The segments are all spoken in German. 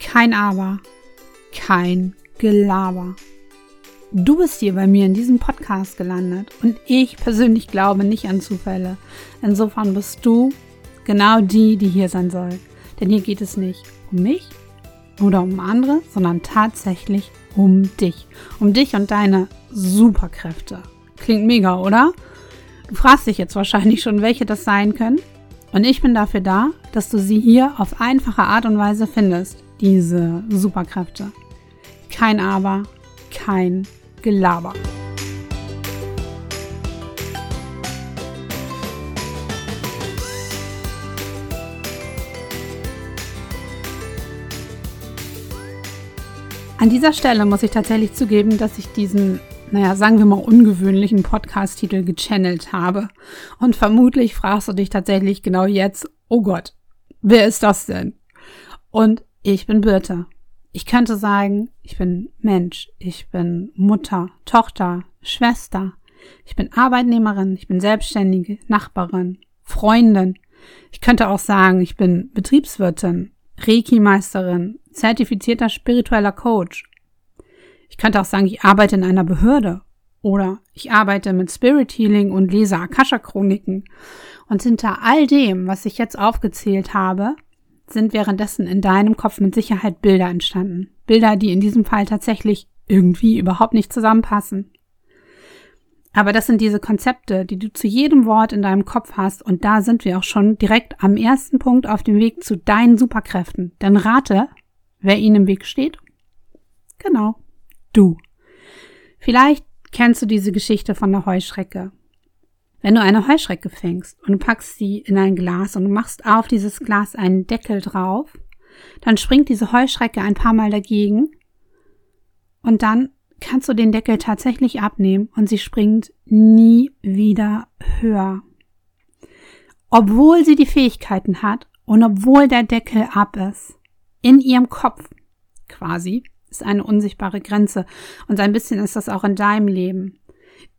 Kein Aber, kein Gelaber. Du bist hier bei mir in diesem Podcast gelandet und ich persönlich glaube nicht an Zufälle. Insofern bist du genau die, die hier sein soll. Denn hier geht es nicht um mich oder um andere, sondern tatsächlich um dich. Um dich und deine Superkräfte. Klingt mega, oder? Du fragst dich jetzt wahrscheinlich schon, welche das sein können. Und ich bin dafür da, dass du sie hier auf einfache Art und Weise findest, diese Superkräfte. Kein Aber, kein Gelaber. An dieser Stelle muss ich tatsächlich zugeben, dass ich diesen, naja, sagen wir mal ungewöhnlichen Podcast-Titel gechannelt habe. Und vermutlich fragst du dich tatsächlich genau jetzt, oh Gott, wer ist das denn? Und ich bin Birte. Ich könnte sagen, ich bin Mensch, ich bin Mutter, Tochter, Schwester, ich bin Arbeitnehmerin, ich bin Selbstständige, Nachbarin, Freundin. Ich könnte auch sagen, ich bin Betriebswirtin, Reiki-Meisterin, zertifizierter spiritueller Coach. Ich könnte auch sagen, ich arbeite in einer Behörde oder ich arbeite mit Spirit Healing und lese Akasha-Chroniken. Und hinter all dem, was ich jetzt aufgezählt habe, sind währenddessen in deinem Kopf mit Sicherheit Bilder entstanden. Bilder, die in diesem Fall tatsächlich irgendwie überhaupt nicht zusammenpassen. Aber das sind diese Konzepte, die du zu jedem Wort in deinem Kopf hast. Und da sind wir auch schon direkt am ersten Punkt auf dem Weg zu deinen Superkräften. Denn rate, wer ihnen im Weg steht? Genau, du. Vielleicht kennst du diese Geschichte von der Heuschrecke. Wenn du eine Heuschrecke fängst und packst sie in ein Glas und machst auf dieses Glas einen Deckel drauf, dann springt diese Heuschrecke ein paar Mal dagegen und dann kannst du den Deckel tatsächlich abnehmen und sie springt nie wieder höher. Obwohl sie die Fähigkeiten hat und obwohl der Deckel ab ist, in ihrem Kopf quasi ist eine unsichtbare Grenze und ein bisschen ist das auch in deinem Leben.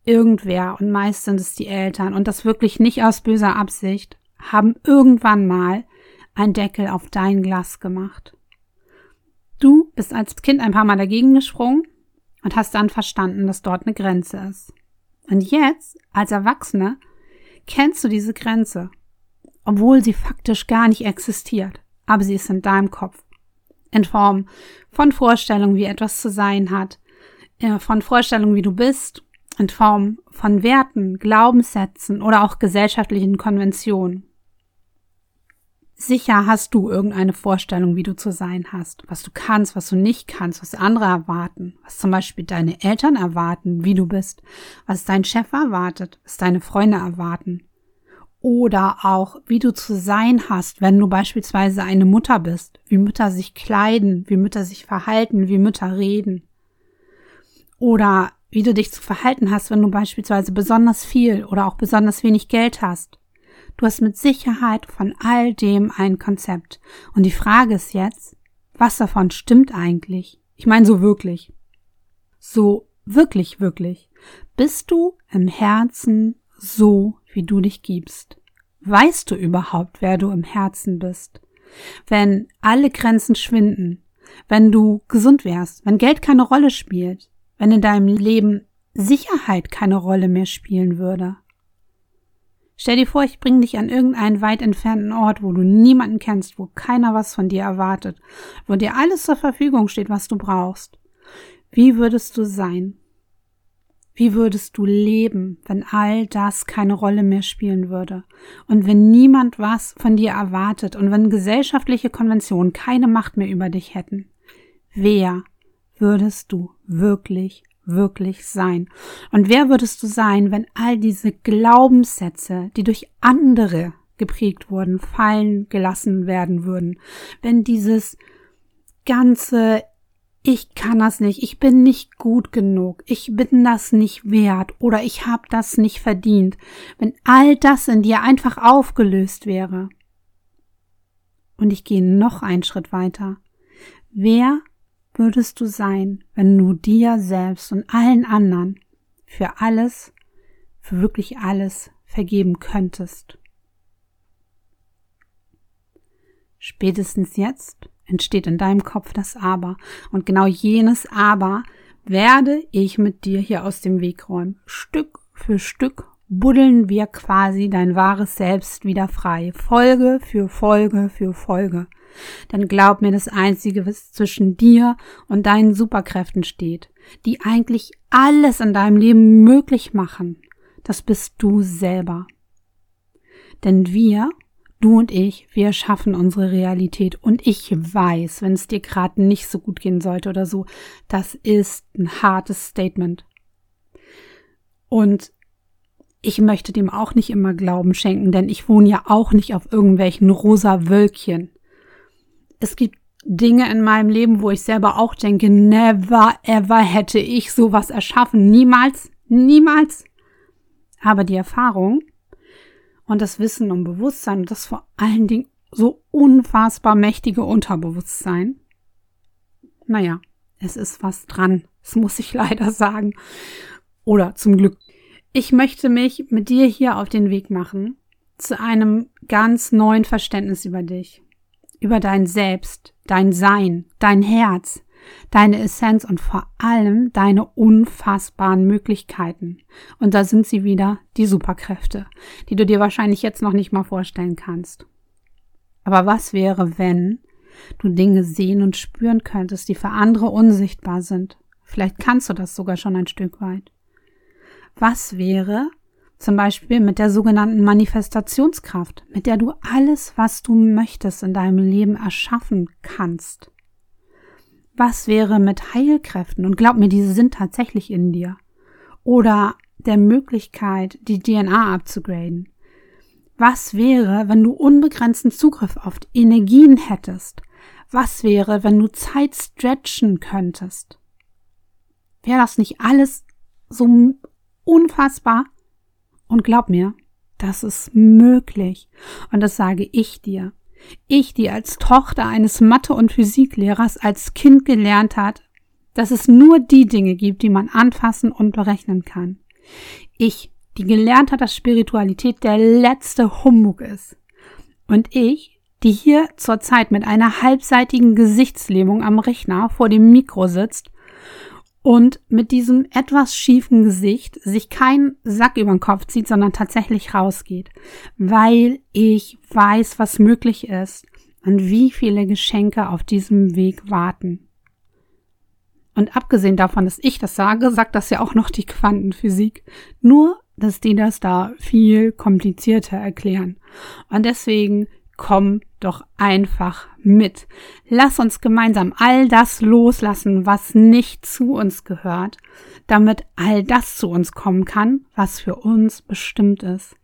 Irgendwer und meist sind es die Eltern und das wirklich nicht aus böser Absicht, haben irgendwann mal ein Deckel auf dein Glas gemacht. Du bist als Kind ein paar Mal dagegen gesprungen und hast dann verstanden, dass dort eine Grenze ist. Und jetzt, als Erwachsene, kennst du diese Grenze, obwohl sie faktisch gar nicht existiert, aber sie ist in deinem Kopf. In Form von Vorstellungen, wie etwas zu sein hat, äh, von Vorstellungen, wie du bist, in Form von Werten, Glaubenssätzen oder auch gesellschaftlichen Konventionen. Sicher hast du irgendeine Vorstellung, wie du zu sein hast, was du kannst, was du nicht kannst, was andere erwarten, was zum Beispiel deine Eltern erwarten, wie du bist, was dein Chef erwartet, was deine Freunde erwarten. Oder auch, wie du zu sein hast, wenn du beispielsweise eine Mutter bist, wie Mütter sich kleiden, wie Mütter sich verhalten, wie Mütter reden. Oder wie du dich zu verhalten hast, wenn du beispielsweise besonders viel oder auch besonders wenig Geld hast Du hast mit Sicherheit von all dem ein Konzept. Und die Frage ist jetzt, was davon stimmt eigentlich? Ich meine so wirklich. So wirklich, wirklich. Bist du im Herzen so, wie du dich gibst? Weißt du überhaupt, wer du im Herzen bist? Wenn alle Grenzen schwinden, wenn du gesund wärst, wenn Geld keine Rolle spielt, wenn in deinem Leben Sicherheit keine Rolle mehr spielen würde, Stell dir vor, ich bringe dich an irgendeinen weit entfernten Ort, wo du niemanden kennst, wo keiner was von dir erwartet, wo dir alles zur Verfügung steht, was du brauchst. Wie würdest du sein? Wie würdest du leben, wenn all das keine Rolle mehr spielen würde? Und wenn niemand was von dir erwartet und wenn gesellschaftliche Konventionen keine Macht mehr über dich hätten? Wer würdest du wirklich wirklich sein? Und wer würdest du sein, wenn all diese Glaubenssätze, die durch andere geprägt wurden, fallen gelassen werden würden? Wenn dieses ganze ich kann das nicht, ich bin nicht gut genug, ich bin das nicht wert oder ich habe das nicht verdient, wenn all das in dir einfach aufgelöst wäre. Und ich gehe noch einen Schritt weiter. Wer würdest du sein, wenn du dir selbst und allen anderen für alles, für wirklich alles vergeben könntest? Spätestens jetzt entsteht in deinem Kopf das Aber. Und genau jenes Aber werde ich mit dir hier aus dem Weg räumen. Stück für Stück buddeln wir quasi dein wahres Selbst wieder frei. Folge für Folge für Folge. Denn glaub mir, das Einzige, was zwischen dir und deinen Superkräften steht, die eigentlich alles in deinem Leben möglich machen, das bist du selber. Denn wir Du und ich, wir schaffen unsere Realität. Und ich weiß, wenn es dir gerade nicht so gut gehen sollte oder so, das ist ein hartes Statement. Und ich möchte dem auch nicht immer Glauben schenken, denn ich wohne ja auch nicht auf irgendwelchen rosa Wölkchen. Es gibt Dinge in meinem Leben, wo ich selber auch denke, never ever hätte ich sowas erschaffen. Niemals, niemals. Aber die Erfahrung, und das Wissen um Bewusstsein und das vor allen Dingen so unfassbar mächtige Unterbewusstsein. Naja, es ist was dran. Das muss ich leider sagen. Oder zum Glück. Ich möchte mich mit dir hier auf den Weg machen zu einem ganz neuen Verständnis über dich, über dein Selbst, dein Sein, dein Herz, deine Essenz und vor allem deine unfassbaren Möglichkeiten. Und da sind sie wieder, die Superkräfte, die du dir wahrscheinlich jetzt noch nicht mal vorstellen kannst. Aber was wäre, wenn du Dinge sehen und spüren könntest, die für andere unsichtbar sind? Vielleicht kannst du das sogar schon ein Stück weit. Was wäre zum Beispiel mit der sogenannten Manifestationskraft, mit der du alles, was du möchtest in deinem Leben erschaffen kannst? Was wäre mit Heilkräften? Und glaub mir, diese sind tatsächlich in dir. Oder der Möglichkeit, die DNA abzugraden. Was wäre, wenn du unbegrenzten Zugriff auf Energien hättest? Was wäre, wenn du Zeit stretchen könntest? Wäre das nicht alles so unfassbar? Und glaub mir, das ist möglich. Und das sage ich dir. Ich, die als Tochter eines Mathe- und Physiklehrers als Kind gelernt hat, dass es nur die Dinge gibt, die man anfassen und berechnen kann. Ich, die gelernt hat, dass Spiritualität der letzte Humbug ist. Und ich, die hier zurzeit mit einer halbseitigen Gesichtslähmung am Rechner vor dem Mikro sitzt und mit diesem etwas schiefen Gesicht sich kein Sack über den Kopf zieht, sondern tatsächlich rausgeht, weil ich weiß, was möglich ist und wie viele Geschenke auf diesem Weg warten. Und abgesehen davon, dass ich das sage, sagt das ja auch noch die Quantenphysik. Nur, dass die das da viel komplizierter erklären. Und deswegen komm doch einfach mit. Lass uns gemeinsam all das loslassen, was nicht zu uns gehört, damit all das zu uns kommen kann, was für uns bestimmt ist.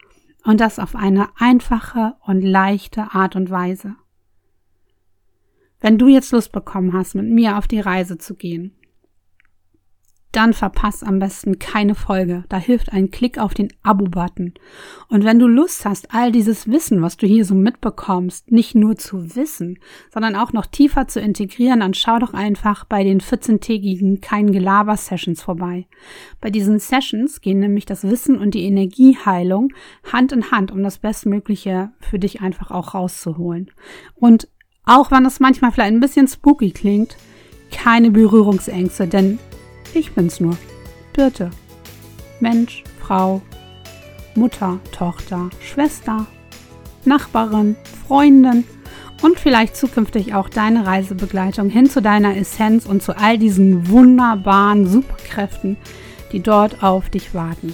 Und das auf eine einfache und leichte Art und Weise. Wenn du jetzt Lust bekommen hast, mit mir auf die Reise zu gehen, dann verpass am besten keine Folge. Da hilft ein Klick auf den Abo-Button. Und wenn du Lust hast, all dieses Wissen, was du hier so mitbekommst, nicht nur zu wissen, sondern auch noch tiefer zu integrieren, dann schau doch einfach bei den 14-tägigen Kein Gelaber Sessions vorbei. Bei diesen Sessions gehen nämlich das Wissen und die Energieheilung Hand in Hand, um das Bestmögliche für dich einfach auch rauszuholen. Und auch wenn es manchmal vielleicht ein bisschen spooky klingt, keine Berührungsängste, denn ich bin's nur. Birte. Mensch, Frau, Mutter, Tochter, Schwester, Nachbarin, Freundin und vielleicht zukünftig auch deine Reisebegleitung hin zu deiner Essenz und zu all diesen wunderbaren Superkräften, die dort auf dich warten.